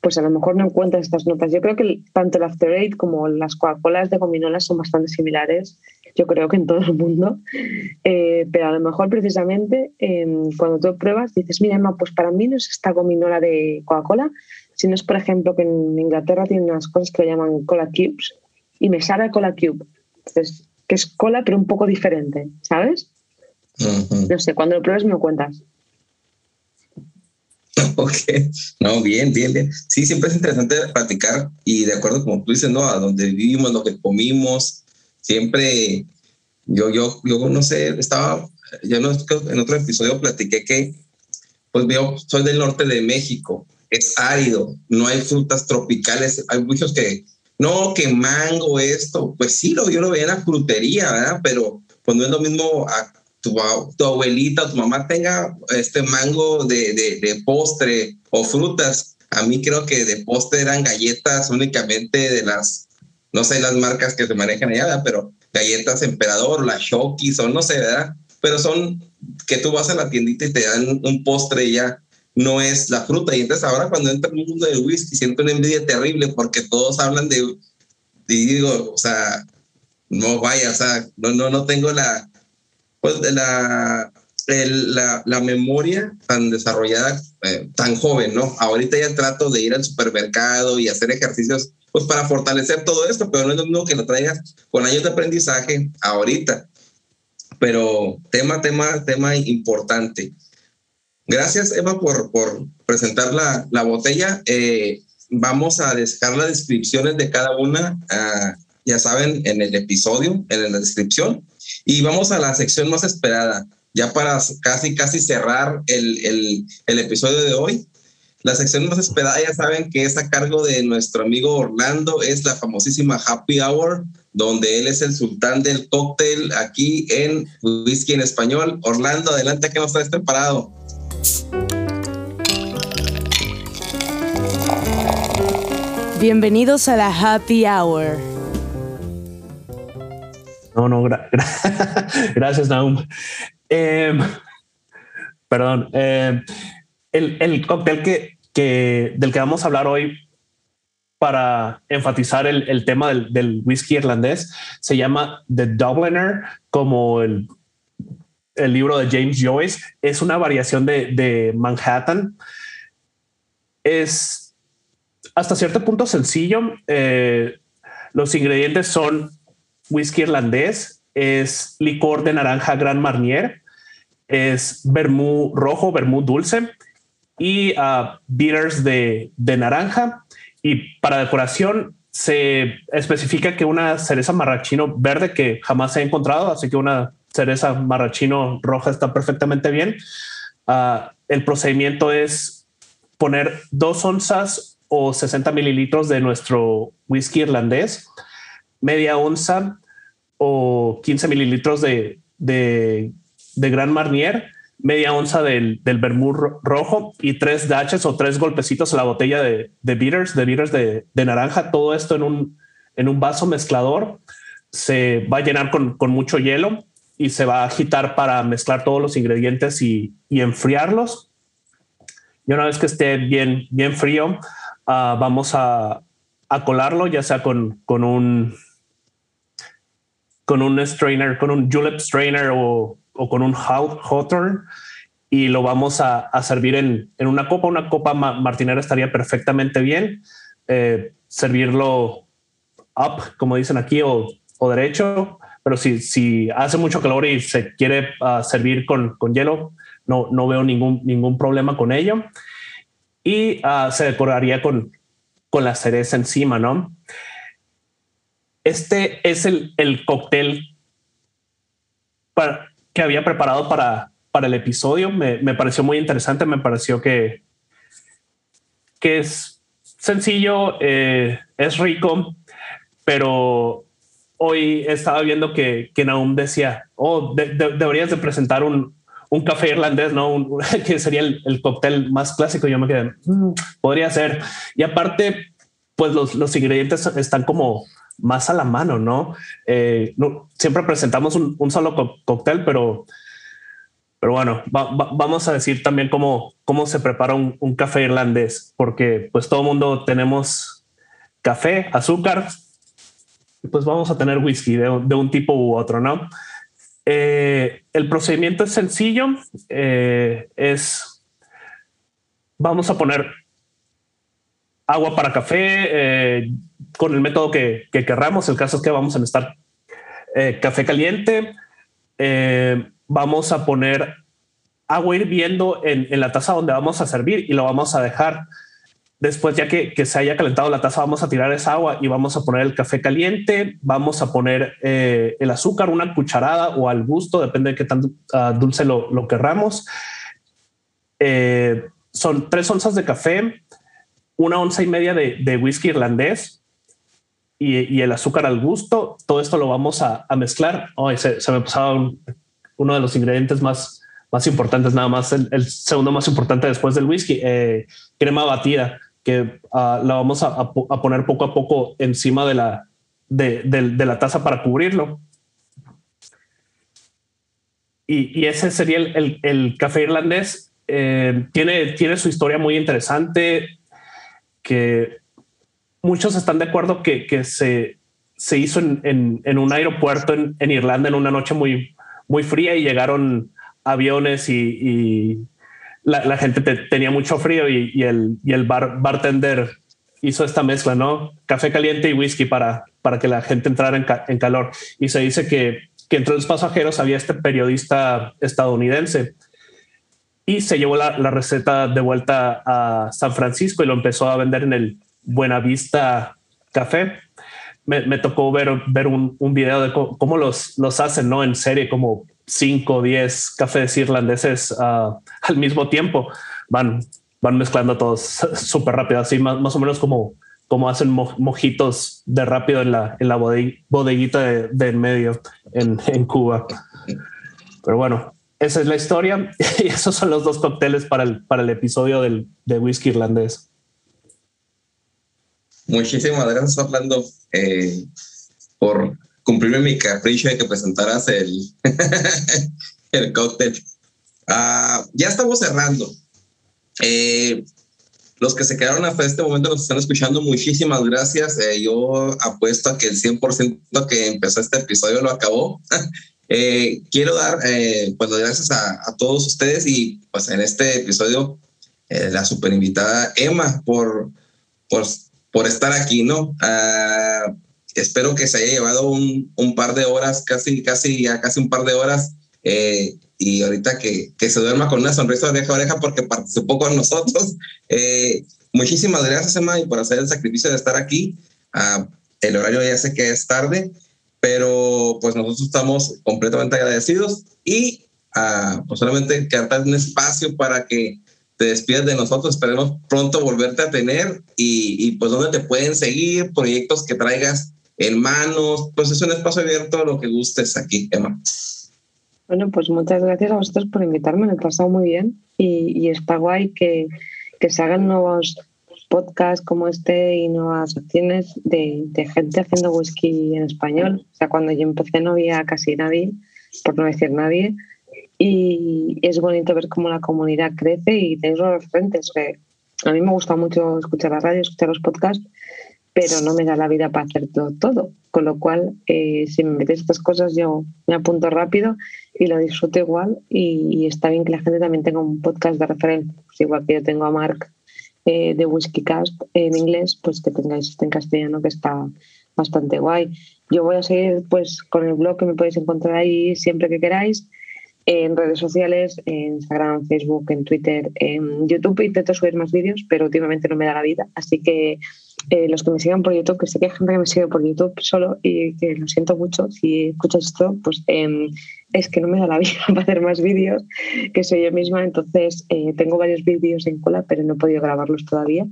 pues a lo mejor no encuentras estas notas. Yo creo que tanto el After Eight como las Coca-Colas de gominolas son bastante similares, yo creo que en todo el mundo, eh, pero a lo mejor precisamente eh, cuando tú pruebas dices, mira, Emma, pues para mí no es esta gominola de Coca-Cola, sino es, por ejemplo, que en Inglaterra tienen unas cosas que llaman cola cubes y me sabe a cola cube. Entonces, que es cola, pero un poco diferente, ¿sabes? Uh -huh. No sé, cuando lo pruebes me lo cuentas. Ok, no, bien, bien, bien. Sí, siempre es interesante platicar y de acuerdo como tú dices, ¿no? A donde vivimos, lo que comimos, siempre, yo, yo, yo no sé, estaba, ya no, en otro episodio platiqué que, pues veo, soy del norte de México, es árido, no hay frutas tropicales, hay muchos que, no, que mango esto, pues sí, lo, yo lo veía en la frutería, ¿verdad? Pero pues no es lo mismo a tu, tu abuelita o tu mamá tenga este mango de, de, postre o frutas. A mí creo que de postre eran galletas únicamente de las, no sé las marcas que se manejan allá, pero galletas emperador, las Shokis o no sé, ¿verdad? Pero son que tú vas a la tiendita y te dan un postre ya no es la fruta. Y entonces ahora cuando entra en el mundo del whisky siento una envidia terrible porque todos hablan de, y digo, o sea, no vaya, o sea, no, no, no tengo la, pues la, la, la, memoria tan desarrollada, eh, tan joven, ¿no? Ahorita ya trato de ir al supermercado y hacer ejercicios, pues para fortalecer todo esto, pero no es lo mismo que lo traigas con años de aprendizaje ahorita. Pero tema, tema, tema importante. Gracias, Eva, por, por presentar la, la botella. Eh, vamos a dejar las descripciones de cada una, uh, ya saben, en el episodio, en la descripción. Y vamos a la sección más esperada, ya para casi, casi cerrar el, el, el episodio de hoy. La sección más esperada, ya saben que es a cargo de nuestro amigo Orlando, es la famosísima Happy Hour, donde él es el sultán del cóctel aquí en Whisky en Español. Orlando, adelante que nos traes preparado. Bienvenidos a la Happy Hour. No, no, gra gra gracias, Naum. Eh, perdón. Eh, el, el, cóctel que, que, del que vamos a hablar hoy para enfatizar el, el tema del, del, whisky irlandés se llama The Dubliner, como el, el libro de James Joyce. Es una variación de, de Manhattan. Es hasta cierto punto sencillo. Eh, los ingredientes son whisky irlandés, es licor de naranja Gran Marnier, es vermú rojo, vermú dulce y uh, bitters de, de, naranja. Y para decoración se especifica que una cereza marrachino verde que jamás he encontrado, así que una cereza marrachino roja está perfectamente bien. Uh, el procedimiento es poner dos onzas o 60 mililitros de nuestro whisky irlandés, media onza o 15 mililitros de, de, de Gran Marnier, media onza del, del vermouth rojo y tres daches o tres golpecitos a la botella de, de bitters, de bitters de, de, naranja, todo esto en un, en un vaso mezclador. Se va a llenar con, con, mucho hielo y se va a agitar para mezclar todos los ingredientes y, y enfriarlos. Y una vez que esté bien, bien frío, uh, vamos a, a, colarlo, ya sea con, con un con un strainer, con un julep strainer o, o con un hawthorn y lo vamos a, a servir en, en, una copa. Una copa martinera estaría perfectamente bien. Eh, servirlo up, como dicen aquí, o, o derecho. Pero si, si, hace mucho calor y se quiere uh, servir con, con, hielo, no, no veo ningún, ningún problema con ello y uh, se decoraría con, con la cereza encima, ¿no? Este es el, el cóctel para, que había preparado para, para el episodio. Me, me, pareció muy interesante, me pareció que, que es sencillo, eh, es rico, pero hoy estaba viendo que, que Naum decía, oh, de, de, deberías de presentar un, un café irlandés, ¿no? Que sería el, el, cóctel más clásico. Yo me quedé, mmm, podría ser. Y aparte, pues los, los, ingredientes están como más a la mano, ¿no? Eh, no siempre presentamos un, solo cóctel, pero, pero bueno, va, va, vamos a decir también cómo, cómo se prepara un, un café irlandés, porque pues todo mundo tenemos café, azúcar, pues vamos a tener whisky de, un tipo u otro, ¿no? Eh, el procedimiento es sencillo. Eh, es, vamos a poner agua para café eh, con el método que, que, querramos. El caso es que vamos a necesitar café caliente. Vamos a poner agua hirviendo en, en, la taza donde vamos a servir y lo vamos a dejar Después, ya que, se haya calentado la taza, vamos a tirar esa agua y vamos a poner el café caliente, vamos a poner eh, el azúcar, una cucharada o al gusto, depende de qué tan uh, dulce lo, lo querramos. Eh, son tres onzas de café, una onza y media de, whisky irlandés y, el azúcar al gusto. Todo esto lo vamos a, mezclar. Oh, se, me pasaba un, uno de los ingredientes más, más importantes, nada más el, segundo más importante después del whisky, eh, crema batida, que ah, la vamos a, poner poco a poco encima de la, de, la taza para cubrirlo. Y, ese sería el, café irlandés. Eh, tiene, tiene su historia muy interesante, que muchos están de acuerdo que, que se, se hizo en, en, un aeropuerto en, en, Irlanda en una noche muy, muy fría y llegaron aviones y, la, gente tenía mucho frío y, el, y el bartender hizo esta mezcla, ¿no? Café caliente y whisky para, para que la gente entrara en, calor. Y se dice que, que entre los pasajeros había este periodista estadounidense y se llevó la, la, receta de vuelta a San Francisco y lo empezó a vender en el Buenavista Café me, tocó ver, ver un, un, video de cómo, los, los hacen, ¿no? En serie, como 5 o 10 cafés irlandeses ah, al mismo tiempo. Van, van mezclando todos súper rápido, así más, más o menos como, como hacen mojitos de rápido en la, en la bodeguita de, en medio en, en Cuba. Pero bueno, esa es la historia y esos son los dos cócteles para el, para el episodio del, de whisky irlandés. Muchísimas gracias, Orlando, eh, por cumplirme mi capricho de que presentaras el, el cóctel. Ah, ya estamos cerrando. Eh, los que se quedaron hasta este momento nos están escuchando, muchísimas gracias. Eh, yo apuesto a que el 100% que empezó este episodio lo acabó. quiero dar, pues, gracias a, a, todos ustedes y pues en este episodio la super invitada Emma por, por por estar aquí, ¿no? Ah, espero que se haya llevado un, un, par de horas, casi, casi, ya casi un par de horas. Eh, y ahorita que, que, se duerma con una sonrisa de oreja a oreja porque participó con nosotros. Eh, muchísimas gracias, Emma, y por hacer el sacrificio de estar aquí. Ah, el horario ya sé que es tarde, pero pues nosotros estamos completamente agradecidos y uh, pues solamente quedarte un espacio para que te despides de nosotros. Esperemos pronto volverte a tener y, pues dónde te pueden seguir, proyectos que traigas en manos. Pues es un espacio abierto lo que gustes aquí, Emma. Bueno, pues muchas gracias a vosotros por invitarme, me he pasado muy bien y, está guay que, que, se hagan nuevos podcasts como este y nuevas acciones de, de, gente haciendo whisky en español. O sea, cuando yo empecé no había casi nadie, por no decir nadie, y es bonito ver cómo la comunidad crece y tenéis los referentes. a mí me gusta mucho escuchar la radio, escuchar los podcasts, pero no me da la vida para hacer todo, todo. Con lo cual, eh, si me metes estas cosas, yo me apunto rápido y lo disfruto igual. Y, está bien que la gente también tenga un podcast de referencia. Pues igual que yo tengo a Mark eh, de Whiskeycast en inglés, pues que tengáis este en castellano que está bastante guay. Yo voy a seguir pues con el blog que me podéis encontrar ahí siempre que queráis en redes sociales, en Instagram, Facebook, en Twitter, en YouTube intento subir más vídeos, pero últimamente no me da la vida. Así que eh, los que me sigan por YouTube, que sé que hay gente que me sigue por YouTube solo y que lo siento mucho, si escuchas esto, pues em, es que no me da la vida para hacer más vídeos, que soy yo misma. Entonces eh, tengo varios vídeos en cola, pero no he podido grabarlos todavía.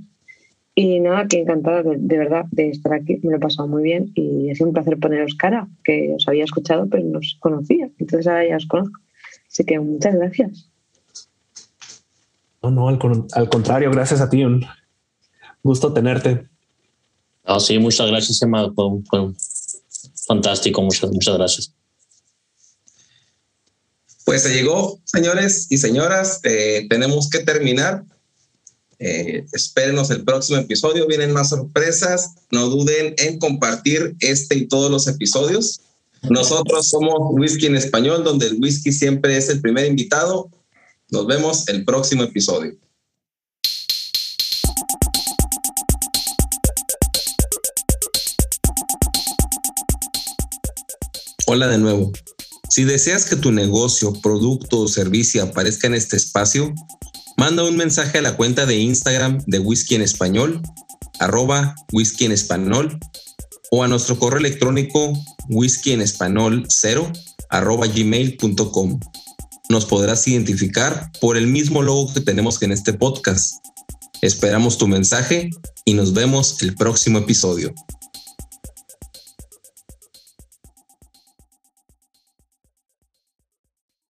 Y nada, que encantada de, verdad de estar aquí, me lo he pasado muy bien y ha sido un placer poneros cara, que os había escuchado pero no os conocía, entonces ahora ya os conozco. Así que muchas gracias. No, no, al, contrario, gracias a ti. Un gusto tenerte. Ah, sí, muchas gracias, Emma. Fue, fantástico. Muchas, muchas gracias. Pues se llegó, señores y señoras. Eh, tenemos que terminar. Eh, espérenos el próximo episodio. Vienen más sorpresas. No duden en compartir este y todos los episodios. Nosotros somos Whisky en Español, donde el whisky siempre es el primer invitado. Nos vemos el próximo episodio. Hola de nuevo. Si deseas que tu negocio, producto o servicio aparezca en este espacio, manda un mensaje a la cuenta de Instagram de Whisky en Español, arroba whisky en español, o a nuestro correo electrónico whisky en español 0 arroba. Nos podrás identificar por el mismo logo que tenemos en este podcast. Esperamos tu mensaje y nos vemos el próximo episodio.